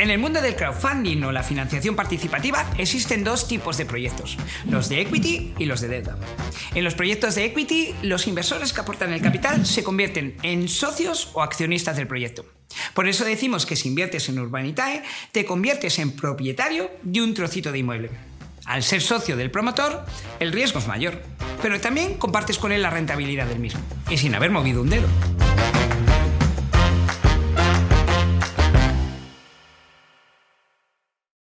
En el mundo del crowdfunding o la financiación participativa existen dos tipos de proyectos, los de equity y los de deuda. En los proyectos de equity, los inversores que aportan el capital se convierten en socios o accionistas del proyecto. Por eso decimos que si inviertes en Urbanitae, te conviertes en propietario de un trocito de inmueble. Al ser socio del promotor, el riesgo es mayor, pero también compartes con él la rentabilidad del mismo, y sin haber movido un dedo.